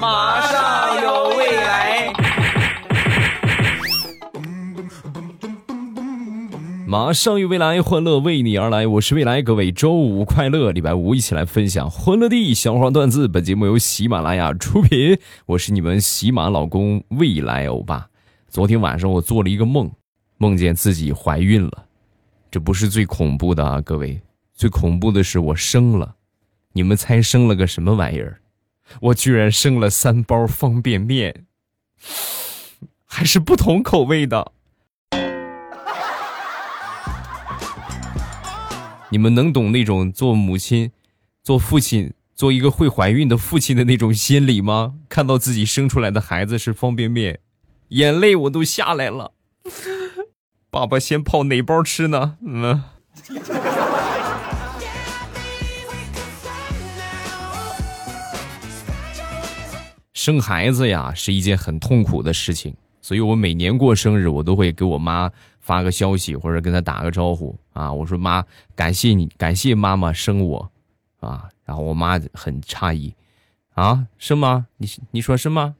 马上有未来。马上有未来，欢乐为你而来。我是未来，各位周五快乐，礼拜五一起来分享欢乐的小花段子。本节目由喜马拉雅出品，我是你们喜马老公未来欧巴。昨天晚上我做了一个梦，梦见自己怀孕了。这不是最恐怖的啊，各位，最恐怖的是我生了。你们猜生了个什么玩意儿？我居然生了三包方便面，还是不同口味的。你们能懂那种做母亲、做父亲、做一个会怀孕的父亲的那种心理吗？看到自己生出来的孩子是方便面，眼泪我都下来了。爸爸先泡哪包吃呢？嗯。生孩子呀是一件很痛苦的事情，所以我每年过生日，我都会给我妈。发个消息或者跟她打个招呼啊！我说妈，感谢你，感谢妈妈生我，啊！然后我妈很诧异，啊，是吗？你你说什么？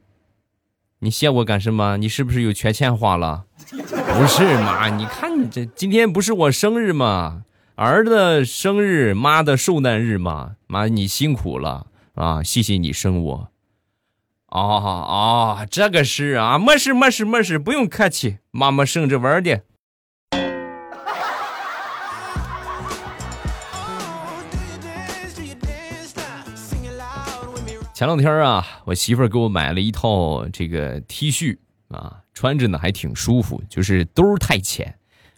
你谢我干什么？你是不是有缺钱花了？不是妈，你看你这今天不是我生日吗？儿子生日，妈的受难日嘛！妈，你辛苦了啊！谢谢你生我。哦哦，这个是啊，没事没事没事，不用客气，妈妈生着玩的。前两天啊，我媳妇儿给我买了一套这个 T 恤啊，穿着呢还挺舒服，就是兜儿太浅，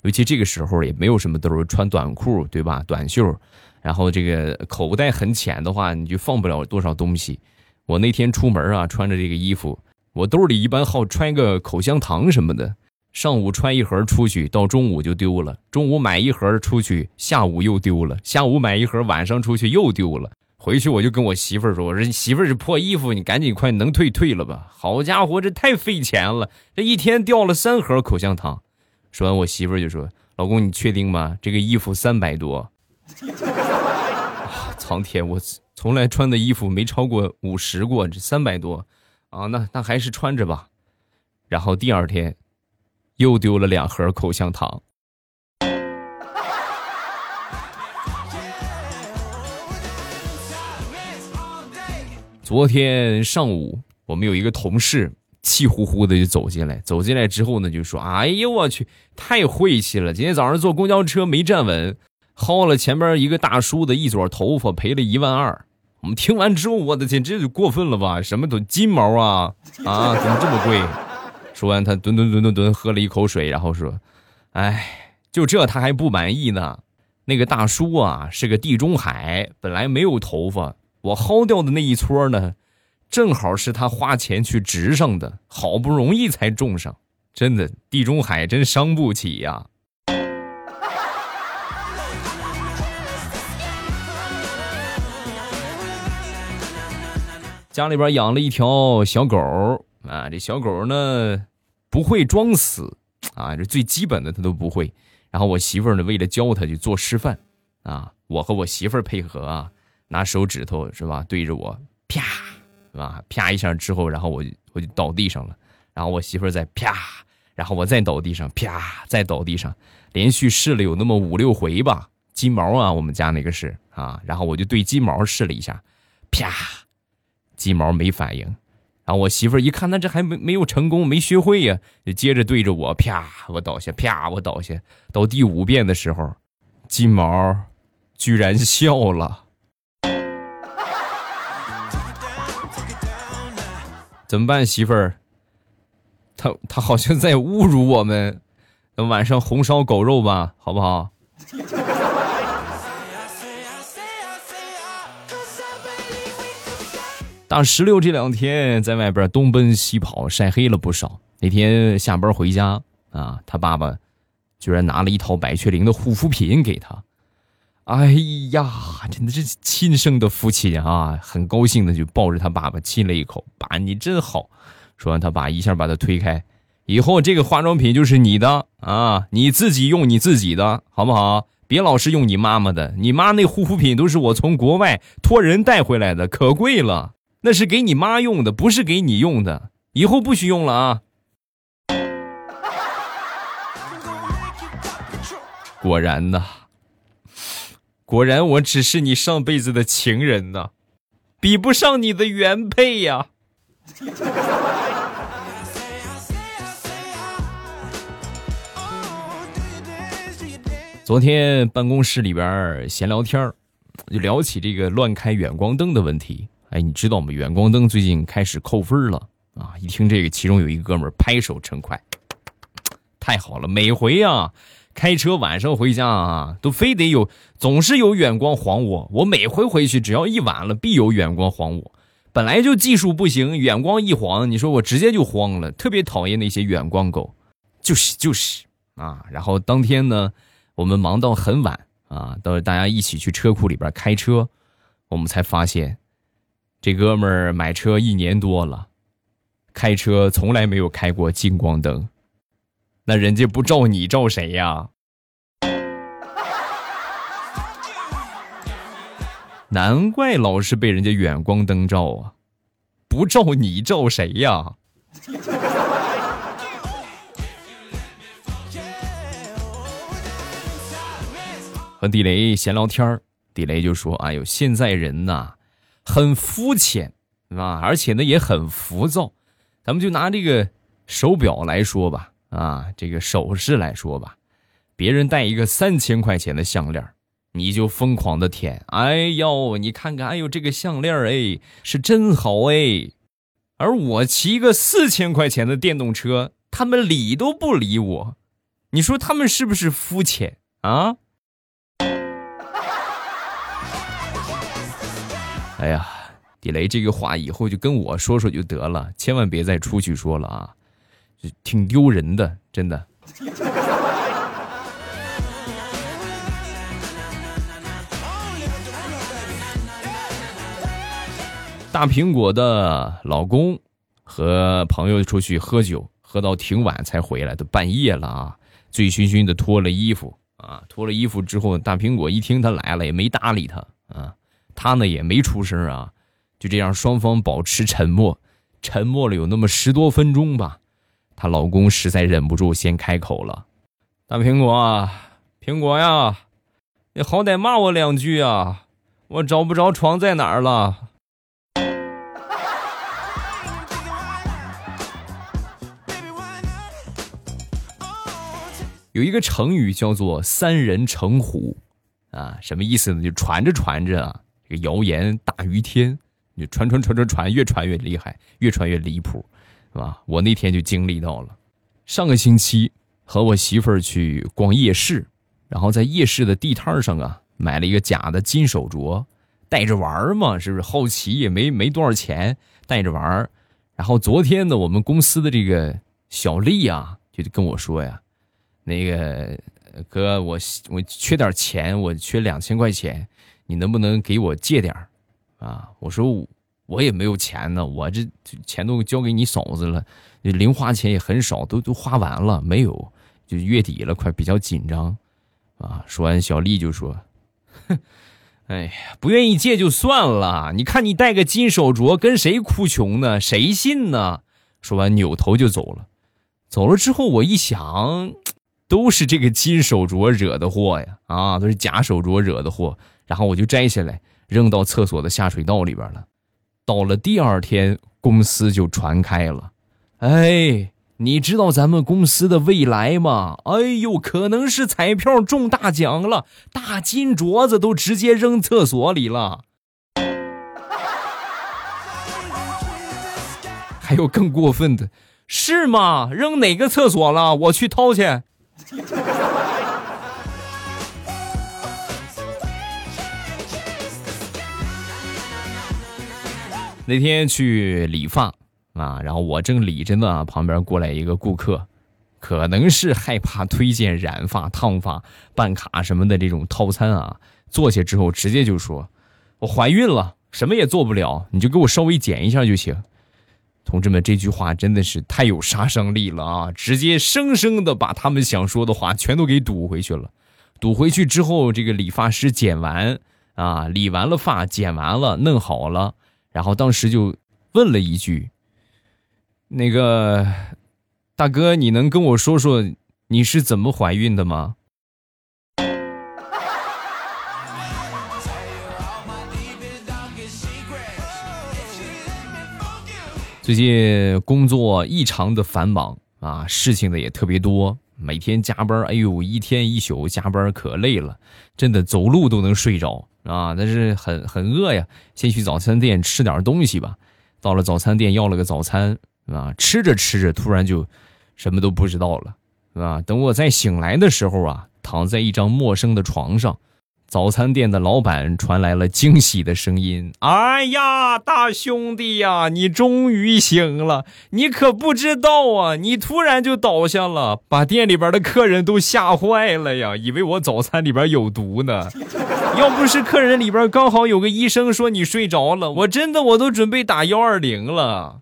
尤其这个时候也没有什么兜儿，穿短裤对吧？短袖，然后这个口袋很浅的话，你就放不了多少东西。我那天出门啊，穿着这个衣服，我兜里一般好揣个口香糖什么的，上午揣一盒出去，到中午就丢了；中午买一盒出去，下午又丢了；下午买一盒，晚上出去又丢了。回去我就跟我媳妇说：“我说媳妇，这破衣服你赶紧快能退退了吧！好家伙，这太费钱了，这一天掉了三盒口香糖。”说完，我媳妇就说：“老公，你确定吗？这个衣服三百多。”苍天，我从来穿的衣服没超过五十过，这三百多啊！那那还是穿着吧。然后第二天，又丢了两盒口香糖。昨天上午，我们有一个同事气呼呼的就走进来，走进来之后呢，就说：“哎呦我去，太晦气了！今天早上坐公交车没站稳，薅了前边一个大叔的一撮头发，赔了一万二。”我们听完之后，我的天，这就过分了吧？什么都金毛啊啊，怎么这么贵？说完，他吨吨吨吨吨喝了一口水，然后说：“哎，就这他还不满意呢？那个大叔啊是个地中海，本来没有头发。”我薅掉的那一撮呢，正好是他花钱去植上的，好不容易才种上。真的，地中海真伤不起呀。家里边养了一条小狗啊，这小狗呢不会装死啊，这最基本的它都不会。然后我媳妇儿呢，为了教它，就做示范啊，我和我媳妇儿配合啊。拿手指头是吧？对着我啪，是吧？啪一下之后，然后我就我就倒地上了。然后我媳妇儿再啪，然后我再倒地上，啪，再倒地上，连续试了有那么五六回吧。金毛啊，我们家那个是啊。然后我就对金毛试了一下，啪，金毛没反应。然后我媳妇儿一看，那这还没没有成功，没学会呀，就接着对着我啪，我倒下，啪，我倒下。到第五遍的时候，金毛居然笑了。怎么办，媳妇儿？他他好像在侮辱我们。等晚上红烧狗肉吧，好不好？大石榴这两天在外边东奔西跑，晒黑了不少。那天下班回家啊，他爸爸居然拿了一套百雀羚的护肤品给他。哎呀，真的是亲生的父亲啊！很高兴的就抱着他爸爸亲了一口。爸，你真好。说完，他爸一下把他推开。以后这个化妆品就是你的啊，你自己用你自己的，好不好？别老是用你妈妈的。你妈那护肤品都是我从国外托人带回来的，可贵了。那是给你妈用的，不是给你用的，以后不许用了啊！果然呐，果然我只是你上辈子的情人呐，比不上你的原配呀。昨天办公室里边闲聊天就聊起这个乱开远光灯的问题。哎，你知道吗？远光灯最近开始扣分了啊！一听这个，其中有一个哥们拍手称快，太好了！每回啊，开车晚上回家啊，都非得有，总是有远光晃我。我每回回去，只要一晚了，必有远光晃我。本来就技术不行，远光一晃，你说我直接就慌了，特别讨厌那些远光狗。就是就是啊！然后当天呢，我们忙到很晚啊，到大家一起去车库里边开车，我们才发现。这哥们儿买车一年多了，开车从来没有开过近光灯，那人家不照你照谁呀？难怪老是被人家远光灯照啊！不照你照谁呀？和地雷闲聊天地雷就说：“哎呦，现在人呐。”很肤浅，啊，而且呢也很浮躁。咱们就拿这个手表来说吧，啊，这个首饰来说吧，别人戴一个三千块钱的项链，你就疯狂的舔。哎呦，你看看，哎呦，这个项链哎，是真好哎。而我骑一个四千块钱的电动车，他们理都不理我。你说他们是不是肤浅啊？哎呀，地雷这个话以后就跟我说说就得了，千万别再出去说了啊，挺丢人的，真的。大苹果的老公和朋友出去喝酒，喝到挺晚才回来，都半夜了啊，醉醺醺的脱了衣服啊，脱了衣服之后，大苹果一听他来了，也没搭理他啊。他呢也没出声啊，就这样双方保持沉默，沉默了有那么十多分钟吧。她老公实在忍不住先开口了：“大苹果，啊苹果呀，你好歹骂我两句啊！我找不着床在哪儿了。”有一个成语叫做“三人成虎”，啊，什么意思呢？就传着传着啊。谣言大于天，你传传传传传，越传越厉害，越传越离谱，是吧？我那天就经历到了，上个星期和我媳妇儿去逛夜市，然后在夜市的地摊上啊，买了一个假的金手镯，戴着玩嘛，是不是？好奇也没没多少钱，戴着玩。然后昨天呢，我们公司的这个小丽啊，就跟我说呀，那个哥，我我缺点钱，我缺两千块钱。你能不能给我借点儿，啊？我说我也没有钱呢，我这钱都交给你嫂子了，零花钱也很少，都都花完了，没有，就月底了，快比较紧张，啊！说完，小丽就说：“哼，哎呀，不愿意借就算了，你看你戴个金手镯，跟谁哭穷呢？谁信呢？”说完，扭头就走了。走了之后，我一想，都是这个金手镯惹的祸呀！啊，都是假手镯惹的祸。然后我就摘下来扔到厕所的下水道里边了。到了第二天，公司就传开了。哎，你知道咱们公司的未来吗？哎呦，可能是彩票中大奖了，大金镯子都直接扔厕所里了。还有更过分的，是吗？扔哪个厕所了？我去掏去。那天去理发啊，然后我正理着呢，旁边过来一个顾客，可能是害怕推荐染发、烫发、办卡什么的这种套餐啊，坐下之后直接就说：“我怀孕了，什么也做不了，你就给我稍微剪一下就行。”同志们，这句话真的是太有杀伤力了啊！直接生生的把他们想说的话全都给堵回去了。堵回去之后，这个理发师剪完啊，理完了发，剪完了，弄好了。然后当时就问了一句：“那个大哥，你能跟我说说你是怎么怀孕的吗？”最近工作异常的繁忙啊，事情的也特别多，每天加班，哎呦，一天一宿加班可累了，真的走路都能睡着啊！但是很很饿呀，先去早餐店吃点东西吧。到了早餐店要了个早餐啊，吃着吃着突然就什么都不知道了，啊！等我再醒来的时候啊，躺在一张陌生的床上。早餐店的老板传来了惊喜的声音：“哎呀，大兄弟呀，你终于醒了！你可不知道啊，你突然就倒下了，把店里边的客人都吓坏了呀，以为我早餐里边有毒呢。要不是客人里边刚好有个医生说你睡着了，我真的我都准备打幺二零了。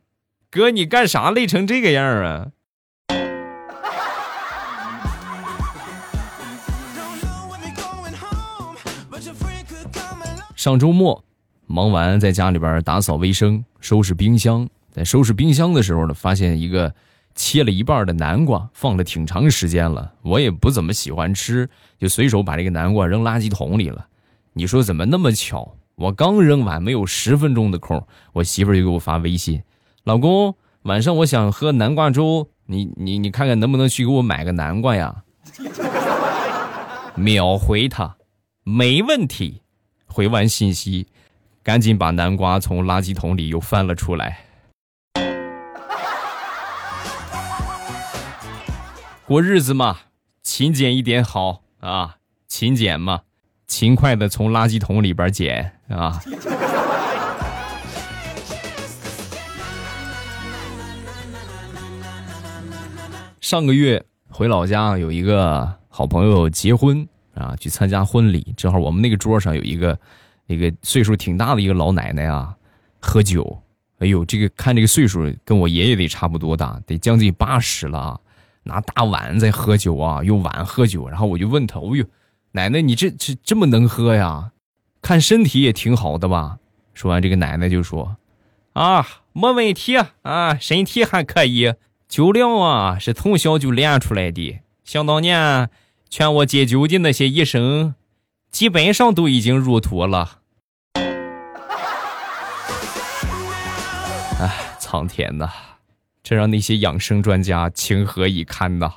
哥，你干啥累成这个样啊？”上周末，忙完在家里边打扫卫生、收拾冰箱。在收拾冰箱的时候呢，发现一个切了一半的南瓜，放了挺长时间了。我也不怎么喜欢吃，就随手把这个南瓜扔垃圾桶里了。你说怎么那么巧？我刚扔完，没有十分钟的空，我媳妇就给我发微信：“老公，晚上我想喝南瓜粥，你你你看看能不能去给我买个南瓜呀？” 秒回他，没问题。回完信息，赶紧把南瓜从垃圾桶里又翻了出来。过日子嘛，勤俭一点好啊，勤俭嘛，勤快的从垃圾桶里边捡啊。上个月回老家，有一个好朋友结婚。啊，去参加婚礼，正好我们那个桌上有一个，一个岁数挺大的一个老奶奶啊，喝酒。哎呦，这个看这个岁数跟我爷爷得差不多大，得将近八十了，拿大碗在喝酒啊，用碗喝酒。然后我就问他，哦呦，奶奶你这这这么能喝呀？看身体也挺好的吧？说完，这个奶奶就说，啊，没问题啊，身体还可以，酒量啊是从小就练出来的，想当年。劝我戒酒的那些医生，基本上都已经入土了。哎，苍天呐，这让那些养生专家情何以堪呐！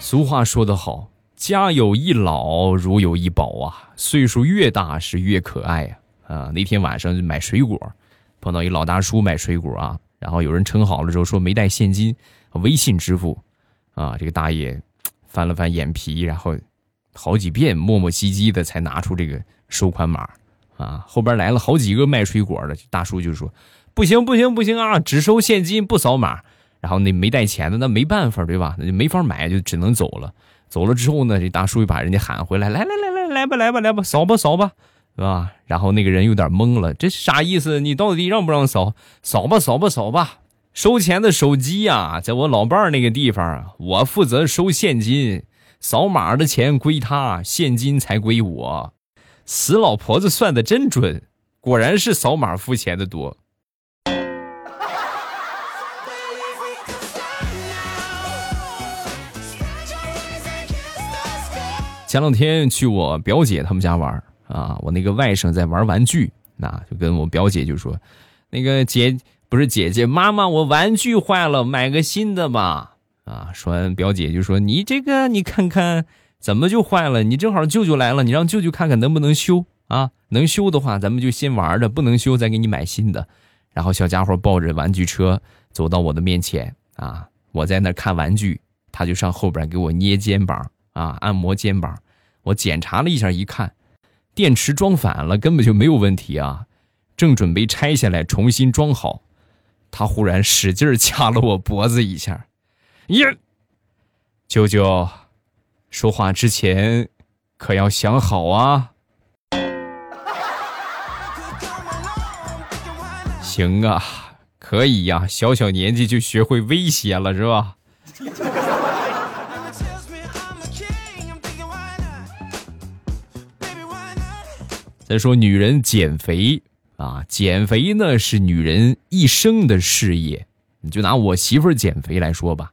俗话说得好，家有一老，如有一宝啊。岁数越大是越可爱呀！啊，那天晚上买水果，碰到一老大叔买水果啊。然后有人称好了之后说没带现金，微信支付，啊，这个大爷翻了翻眼皮，然后好几遍磨磨唧唧的才拿出这个收款码，啊，后边来了好几个卖水果的大叔就说不行不行不行啊，只收现金不扫码。然后那没带钱的那没办法对吧？那就没法买，就只能走了。走了之后呢，这大叔又把人家喊回来，来来来来来吧来吧来吧，扫吧扫吧。是吧然后那个人有点懵了，这是啥意思？你到底让不让扫？扫吧，扫吧，扫吧。收钱的手机呀，在我老伴儿那个地方，我负责收现金，扫码的钱归他，现金才归我。死老婆子算的真准，果然是扫码付钱的多。前两天去我表姐他们家玩。啊，我那个外甥在玩玩具，那就跟我表姐就说：“那个姐不是姐姐，妈妈，我玩具坏了，买个新的吧。”啊，说完表姐就说：“你这个你看看怎么就坏了？你正好舅舅来了，你让舅舅看看能不能修啊？能修的话，咱们就先玩着；不能修，再给你买新的。”然后小家伙抱着玩具车走到我的面前，啊，我在那看玩具，他就上后边给我捏肩膀，啊，按摩肩膀。我检查了一下，一看。电池装反了，根本就没有问题啊！正准备拆下来重新装好，他忽然使劲掐了我脖子一下。耶，舅舅，说话之前可要想好啊！行啊，可以呀，小小年纪就学会威胁了，是吧？再说女人减肥啊，减肥呢是女人一生的事业。你就拿我媳妇儿减肥来说吧，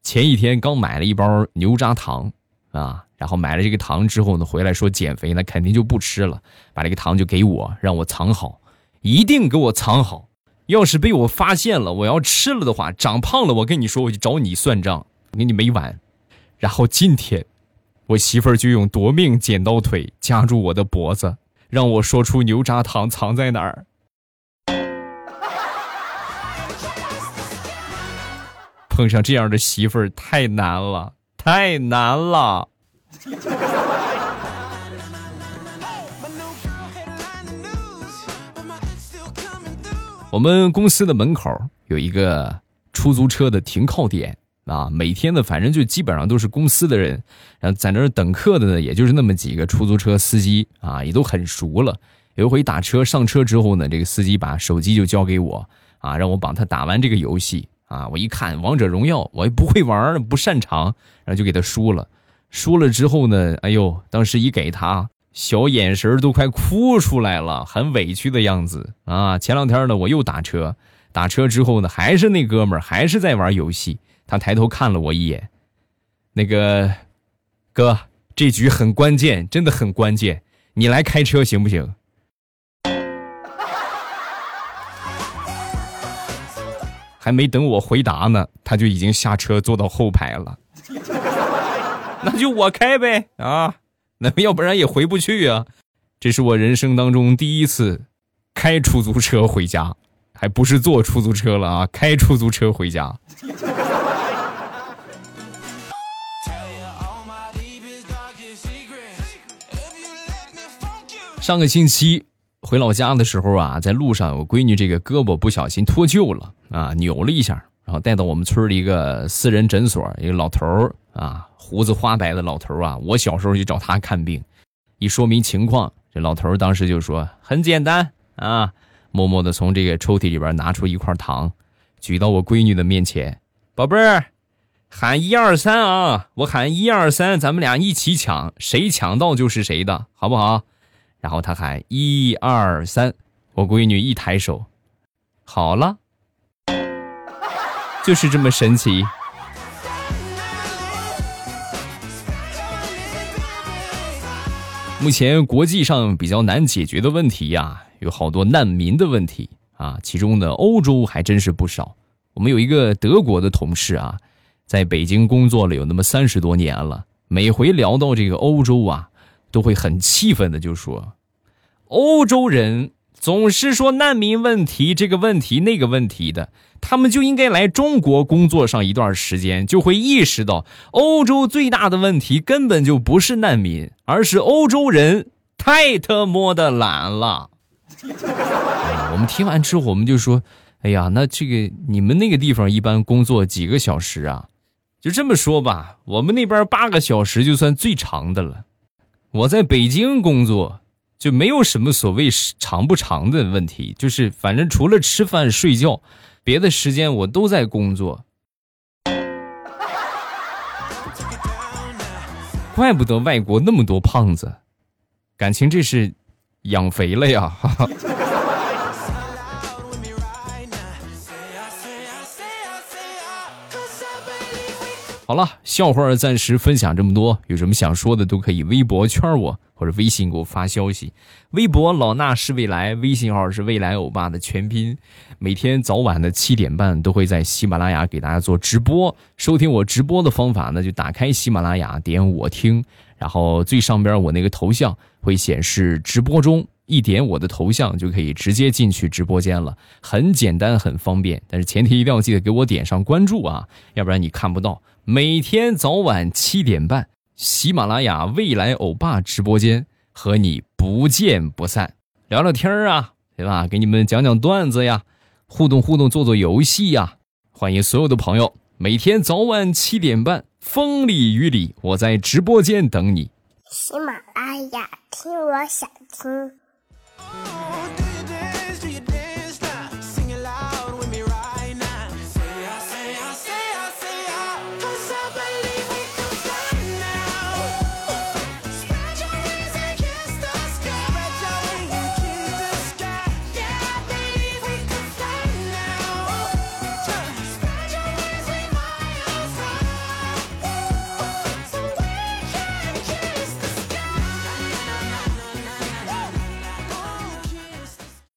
前一天刚买了一包牛轧糖啊，然后买了这个糖之后呢，回来说减肥，那肯定就不吃了，把这个糖就给我，让我藏好，一定给我藏好。要是被我发现了，我要吃了的话，长胖了，我跟你说，我就找你算账，我跟你没完。然后今天，我媳妇儿就用夺命剪刀腿夹住我的脖子，让我说出牛轧糖藏在哪儿。碰上这样的媳妇儿太难了，太难了。我们公司的门口有一个出租车的停靠点啊，每天呢，反正就基本上都是公司的人，然后在那儿等客的呢，也就是那么几个出租车司机啊，也都很熟了。有一回打车上车之后呢，这个司机把手机就交给我啊，让我帮他打完这个游戏啊。我一看王者荣耀，我也不会玩，不擅长，然后就给他输了。输了之后呢，哎呦，当时一给他。小眼神都快哭出来了，很委屈的样子啊！前两天呢，我又打车，打车之后呢，还是那哥们儿，还是在玩游戏。他抬头看了我一眼，那个哥，这局很关键，真的很关键，你来开车行不行？还没等我回答呢，他就已经下车坐到后排了。那就我开呗啊！那要不然也回不去啊！这是我人生当中第一次开出租车回家，还不是坐出租车了啊，开出租车回家。上个星期回老家的时候啊，在路上我闺女这个胳膊不小心脱臼了啊，扭了一下，然后带到我们村的一个私人诊所，一个老头儿啊。胡子花白的老头啊，我小时候就找他看病，一说明情况，这老头当时就说很简单啊，默默的从这个抽屉里边拿出一块糖，举到我闺女的面前，宝贝儿，喊一二三啊，我喊一二三，咱们俩一起抢，谁抢到就是谁的，好不好？然后他喊一二三，我闺女一抬手，好了，就是这么神奇。目前国际上比较难解决的问题呀，有好多难民的问题啊，其中呢，欧洲还真是不少。我们有一个德国的同事啊，在北京工作了有那么三十多年了，每回聊到这个欧洲啊，都会很气愤的就说：“欧洲人总是说难民问题这个问题那个问题的。”他们就应该来中国工作上一段时间，就会意识到欧洲最大的问题根本就不是难民，而是欧洲人太他妈的懒了。我们听完之后，我们就说：“哎呀，那这个你们那个地方一般工作几个小时啊？”就这么说吧，我们那边八个小时就算最长的了。我在北京工作，就没有什么所谓长不长的问题，就是反正除了吃饭睡觉。别的时间我都在工作，怪不得外国那么多胖子，感情这是养肥了呀！好了，笑话暂时分享这么多，有什么想说的都可以微博圈我或者微信给我发消息。微博老衲是未来，微信号是未来欧巴的全拼。每天早晚的七点半都会在喜马拉雅给大家做直播。收听我直播的方法呢，就打开喜马拉雅，点我听，然后最上边我那个头像会显示直播中。一点我的头像就可以直接进去直播间了，很简单，很方便。但是前提一定要记得给我点上关注啊，要不然你看不到。每天早晚七点半，喜马拉雅未来欧巴直播间和你不见不散，聊聊天啊，对吧？给你们讲讲段子呀，互动互动，做做游戏呀。欢迎所有的朋友，每天早晚七点半，风里雨里，我在直播间等你。喜马拉雅，听我想听。